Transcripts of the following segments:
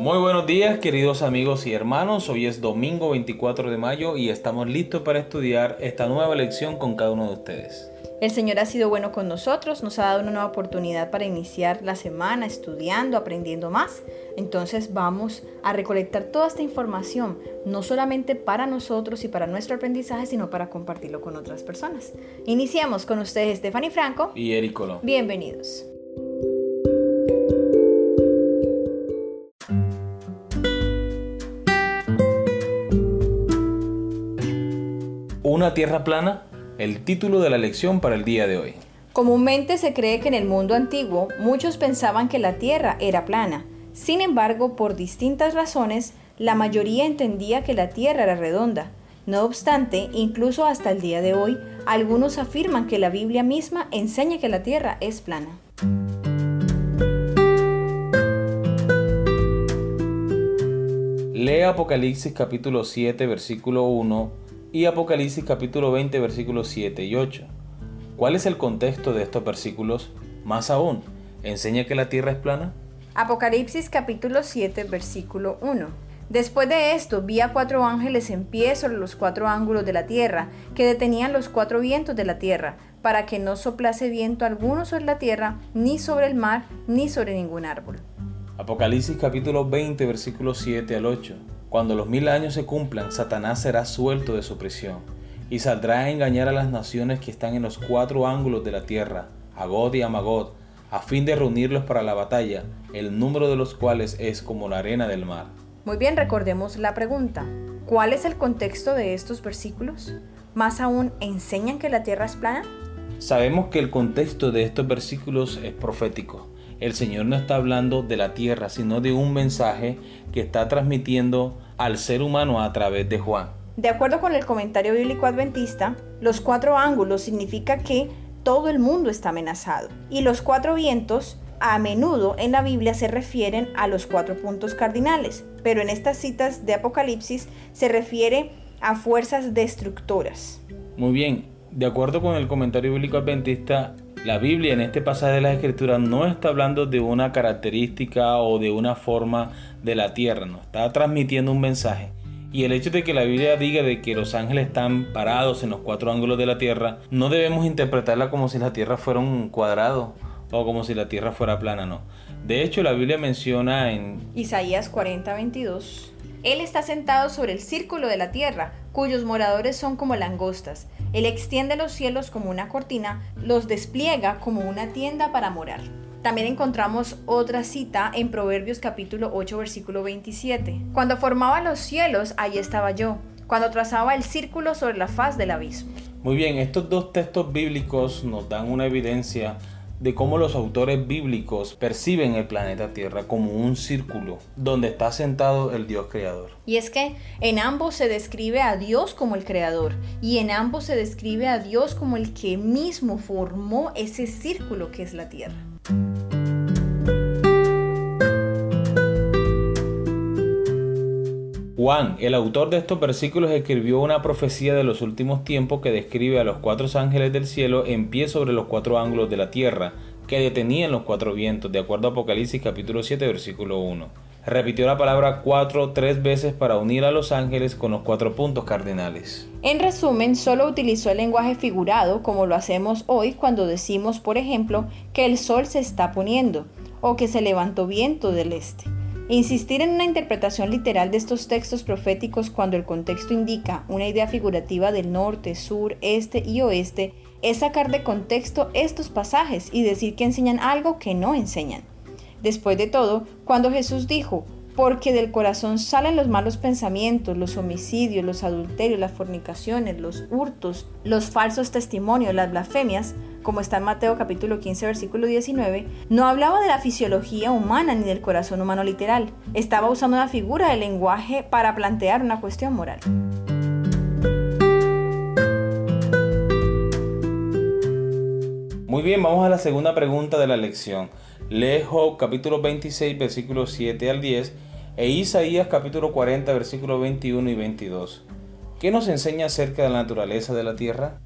Muy buenos días queridos amigos y hermanos, hoy es domingo 24 de mayo y estamos listos para estudiar esta nueva lección con cada uno de ustedes. El Señor ha sido bueno con nosotros, nos ha dado una nueva oportunidad para iniciar la semana estudiando, aprendiendo más. Entonces vamos a recolectar toda esta información, no solamente para nosotros y para nuestro aprendizaje, sino para compartirlo con otras personas. Iniciamos con ustedes Stephanie Franco y Eric Colón. Bienvenidos. Una tierra plana el título de la lección para el día de hoy. Comúnmente se cree que en el mundo antiguo muchos pensaban que la Tierra era plana. Sin embargo, por distintas razones, la mayoría entendía que la Tierra era redonda. No obstante, incluso hasta el día de hoy, algunos afirman que la Biblia misma enseña que la Tierra es plana. Lee Apocalipsis capítulo 7 versículo 1 y Apocalipsis capítulo 20 versículos 7 y 8. ¿Cuál es el contexto de estos versículos? Más aún, ¿enseña que la tierra es plana? Apocalipsis capítulo 7 versículo 1. Después de esto vi a cuatro ángeles en pie sobre los cuatro ángulos de la tierra, que detenían los cuatro vientos de la tierra, para que no soplase viento alguno sobre la tierra, ni sobre el mar, ni sobre ningún árbol. Apocalipsis capítulo 20 versículos 7 al 8. Cuando los mil años se cumplan, Satanás será suelto de su prisión y saldrá a engañar a las naciones que están en los cuatro ángulos de la tierra, a God y a Magod, a fin de reunirlos para la batalla, el número de los cuales es como la arena del mar. Muy bien, recordemos la pregunta. ¿Cuál es el contexto de estos versículos? Más aún, ¿enseñan que la tierra es plana? Sabemos que el contexto de estos versículos es profético el Señor no está hablando de la tierra, sino de un mensaje que está transmitiendo al ser humano a través de Juan. De acuerdo con el comentario bíblico adventista, los cuatro ángulos significa que todo el mundo está amenazado. Y los cuatro vientos a menudo en la Biblia se refieren a los cuatro puntos cardinales, pero en estas citas de Apocalipsis se refiere a fuerzas destructoras. Muy bien, de acuerdo con el comentario bíblico adventista, la Biblia en este pasaje de la Escritura no está hablando de una característica o de una forma de la tierra, no, está transmitiendo un mensaje. Y el hecho de que la Biblia diga de que los ángeles están parados en los cuatro ángulos de la tierra, no debemos interpretarla como si la tierra fuera un cuadrado o como si la tierra fuera plana, no. De hecho, la Biblia menciona en Isaías 40, 22, Él está sentado sobre el círculo de la tierra, cuyos moradores son como langostas él extiende los cielos como una cortina, los despliega como una tienda para morar. También encontramos otra cita en Proverbios capítulo 8 versículo 27. Cuando formaba los cielos, allí estaba yo, cuando trazaba el círculo sobre la faz del abismo. Muy bien, estos dos textos bíblicos nos dan una evidencia de cómo los autores bíblicos perciben el planeta Tierra como un círculo donde está sentado el Dios creador. Y es que en ambos se describe a Dios como el creador y en ambos se describe a Dios como el que mismo formó ese círculo que es la Tierra. Juan, el autor de estos versículos, escribió una profecía de los últimos tiempos que describe a los cuatro ángeles del cielo en pie sobre los cuatro ángulos de la tierra, que detenían los cuatro vientos, de acuerdo a Apocalipsis capítulo 7, versículo 1. Repitió la palabra cuatro tres veces para unir a los ángeles con los cuatro puntos cardinales. En resumen, solo utilizó el lenguaje figurado como lo hacemos hoy cuando decimos, por ejemplo, que el sol se está poniendo o que se levantó viento del este. Insistir en una interpretación literal de estos textos proféticos cuando el contexto indica una idea figurativa del norte, sur, este y oeste es sacar de contexto estos pasajes y decir que enseñan algo que no enseñan. Después de todo, cuando Jesús dijo, porque del corazón salen los malos pensamientos, los homicidios, los adulterios, las fornicaciones, los hurtos, los falsos testimonios, las blasfemias, como está en Mateo capítulo 15 versículo 19, no hablaba de la fisiología humana ni del corazón humano literal. Estaba usando una figura de lenguaje para plantear una cuestión moral. Muy bien, vamos a la segunda pregunta de la lección. Lee Job capítulo 26 versículos 7 al 10 e Isaías capítulo 40 versículos 21 y 22. ¿Qué nos enseña acerca de la naturaleza de la tierra?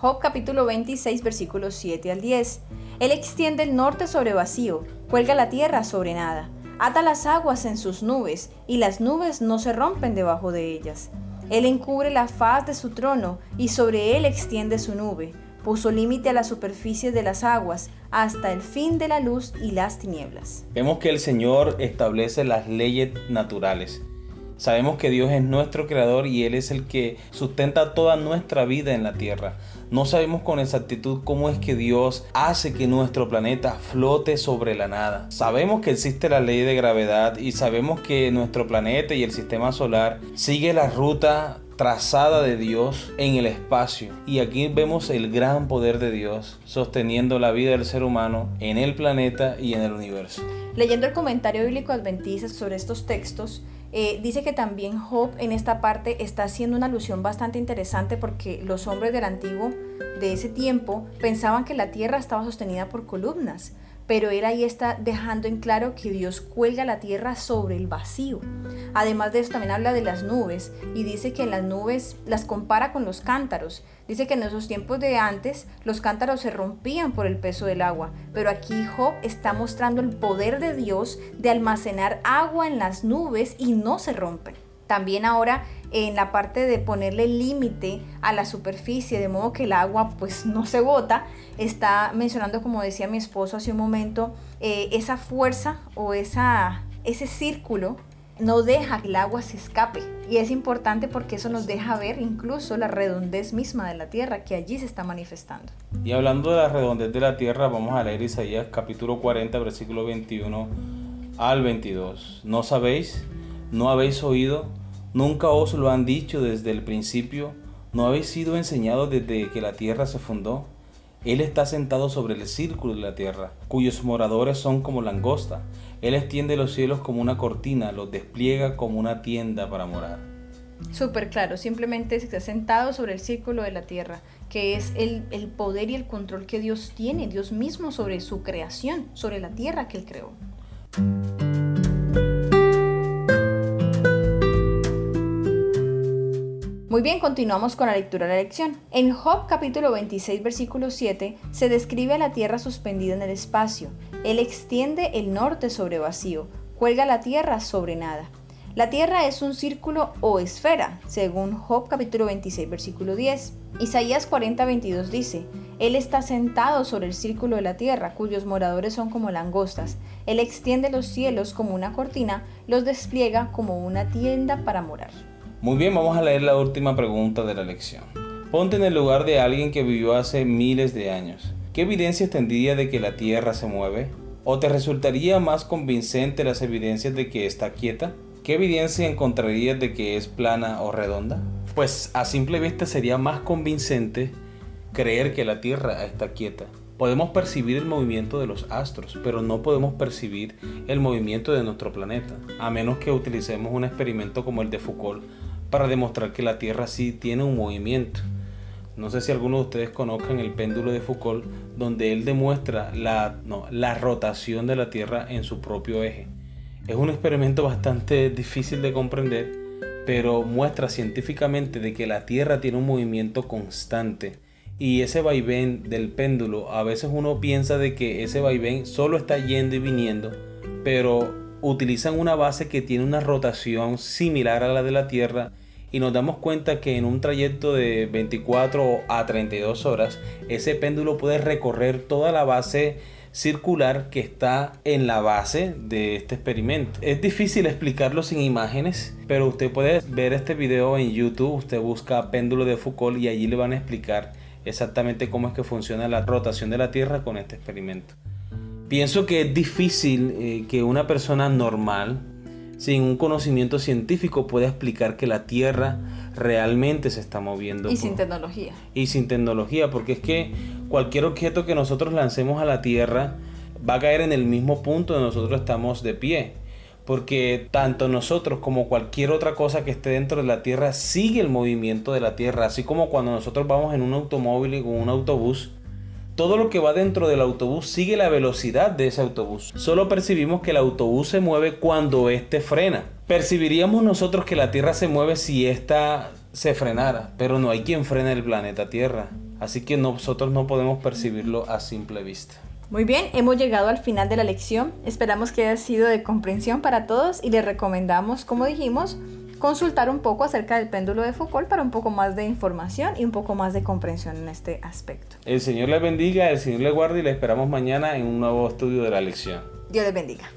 Job capítulo 26 versículos 7 al 10. Él extiende el norte sobre vacío, cuelga la tierra sobre nada. Ata las aguas en sus nubes, y las nubes no se rompen debajo de ellas. Él encubre la faz de su trono, y sobre él extiende su nube. Puso límite a la superficie de las aguas, hasta el fin de la luz y las tinieblas. Vemos que el Señor establece las leyes naturales. Sabemos que Dios es nuestro creador y Él es el que sustenta toda nuestra vida en la tierra. No sabemos con exactitud cómo es que Dios hace que nuestro planeta flote sobre la nada. Sabemos que existe la ley de gravedad y sabemos que nuestro planeta y el sistema solar sigue la ruta trazada de Dios en el espacio. Y aquí vemos el gran poder de Dios sosteniendo la vida del ser humano en el planeta y en el universo. Leyendo el comentario bíblico adventista sobre estos textos, eh, dice que también Job en esta parte está haciendo una alusión bastante interesante porque los hombres del antiguo de ese tiempo pensaban que la tierra estaba sostenida por columnas, pero él ahí está dejando en claro que Dios cuelga la tierra sobre el vacío. Además de eso también habla de las nubes y dice que en las nubes las compara con los cántaros. Dice que en esos tiempos de antes los cántaros se rompían por el peso del agua, pero aquí Job está mostrando el poder de Dios de almacenar agua en las nubes y no se rompen. También ahora en la parte de ponerle límite a la superficie de modo que el agua pues no se bota, está mencionando como decía mi esposo hace un momento, eh, esa fuerza o esa, ese círculo no deja que el agua se escape. Y es importante porque eso nos deja ver incluso la redondez misma de la tierra que allí se está manifestando. Y hablando de la redondez de la tierra, vamos a leer Isaías capítulo 40, versículo 21 al 22. ¿No sabéis? ¿No habéis oído? ¿Nunca os lo han dicho desde el principio? ¿No habéis sido enseñados desde que la tierra se fundó? Él está sentado sobre el círculo de la tierra, cuyos moradores son como langosta. Él extiende los cielos como una cortina, los despliega como una tienda para morar. Súper claro, simplemente está sentado sobre el círculo de la tierra, que es el, el poder y el control que Dios tiene, Dios mismo sobre su creación, sobre la tierra que Él creó. Muy bien, continuamos con la lectura de la lección. En Job capítulo 26 versículo 7 se describe a la tierra suspendida en el espacio. Él extiende el norte sobre vacío, cuelga la tierra sobre nada. La tierra es un círculo o esfera, según Job capítulo 26 versículo 10. Isaías 40 22 dice, Él está sentado sobre el círculo de la tierra, cuyos moradores son como langostas. Él extiende los cielos como una cortina, los despliega como una tienda para morar. Muy bien, vamos a leer la última pregunta de la lección. Ponte en el lugar de alguien que vivió hace miles de años. ¿Qué evidencias tendría de que la Tierra se mueve? ¿O te resultaría más convincente las evidencias de que está quieta? ¿Qué evidencia encontrarías de que es plana o redonda? Pues a simple vista sería más convincente creer que la Tierra está quieta. Podemos percibir el movimiento de los astros, pero no podemos percibir el movimiento de nuestro planeta, a menos que utilicemos un experimento como el de Foucault para demostrar que la Tierra sí tiene un movimiento. No sé si algunos de ustedes conozcan el péndulo de Foucault, donde él demuestra la, la rotación de la Tierra en su propio eje. Es un experimento bastante difícil de comprender, pero muestra científicamente de que la Tierra tiene un movimiento constante. Y ese vaivén del péndulo, a veces uno piensa de que ese vaivén solo está yendo y viniendo, pero utilizan una base que tiene una rotación similar a la de la Tierra y nos damos cuenta que en un trayecto de 24 a 32 horas ese péndulo puede recorrer toda la base circular que está en la base de este experimento. Es difícil explicarlo sin imágenes, pero usted puede ver este video en YouTube, usted busca péndulo de Foucault y allí le van a explicar exactamente cómo es que funciona la rotación de la Tierra con este experimento. Pienso que es difícil eh, que una persona normal, sin un conocimiento científico, pueda explicar que la Tierra realmente se está moviendo. Y sin tecnología. Y sin tecnología, porque es que cualquier objeto que nosotros lancemos a la Tierra va a caer en el mismo punto donde nosotros estamos de pie. Porque tanto nosotros como cualquier otra cosa que esté dentro de la Tierra sigue el movimiento de la Tierra. Así como cuando nosotros vamos en un automóvil o un autobús, todo lo que va dentro del autobús sigue la velocidad de ese autobús. Solo percibimos que el autobús se mueve cuando éste frena. Percibiríamos nosotros que la Tierra se mueve si ésta se frenara, pero no hay quien frene el planeta Tierra. Así que nosotros no podemos percibirlo a simple vista. Muy bien, hemos llegado al final de la lección. Esperamos que haya sido de comprensión para todos y les recomendamos, como dijimos, consultar un poco acerca del péndulo de Foucault para un poco más de información y un poco más de comprensión en este aspecto. El Señor les bendiga, el Señor les guarde y les esperamos mañana en un nuevo estudio de la lección. Dios les bendiga.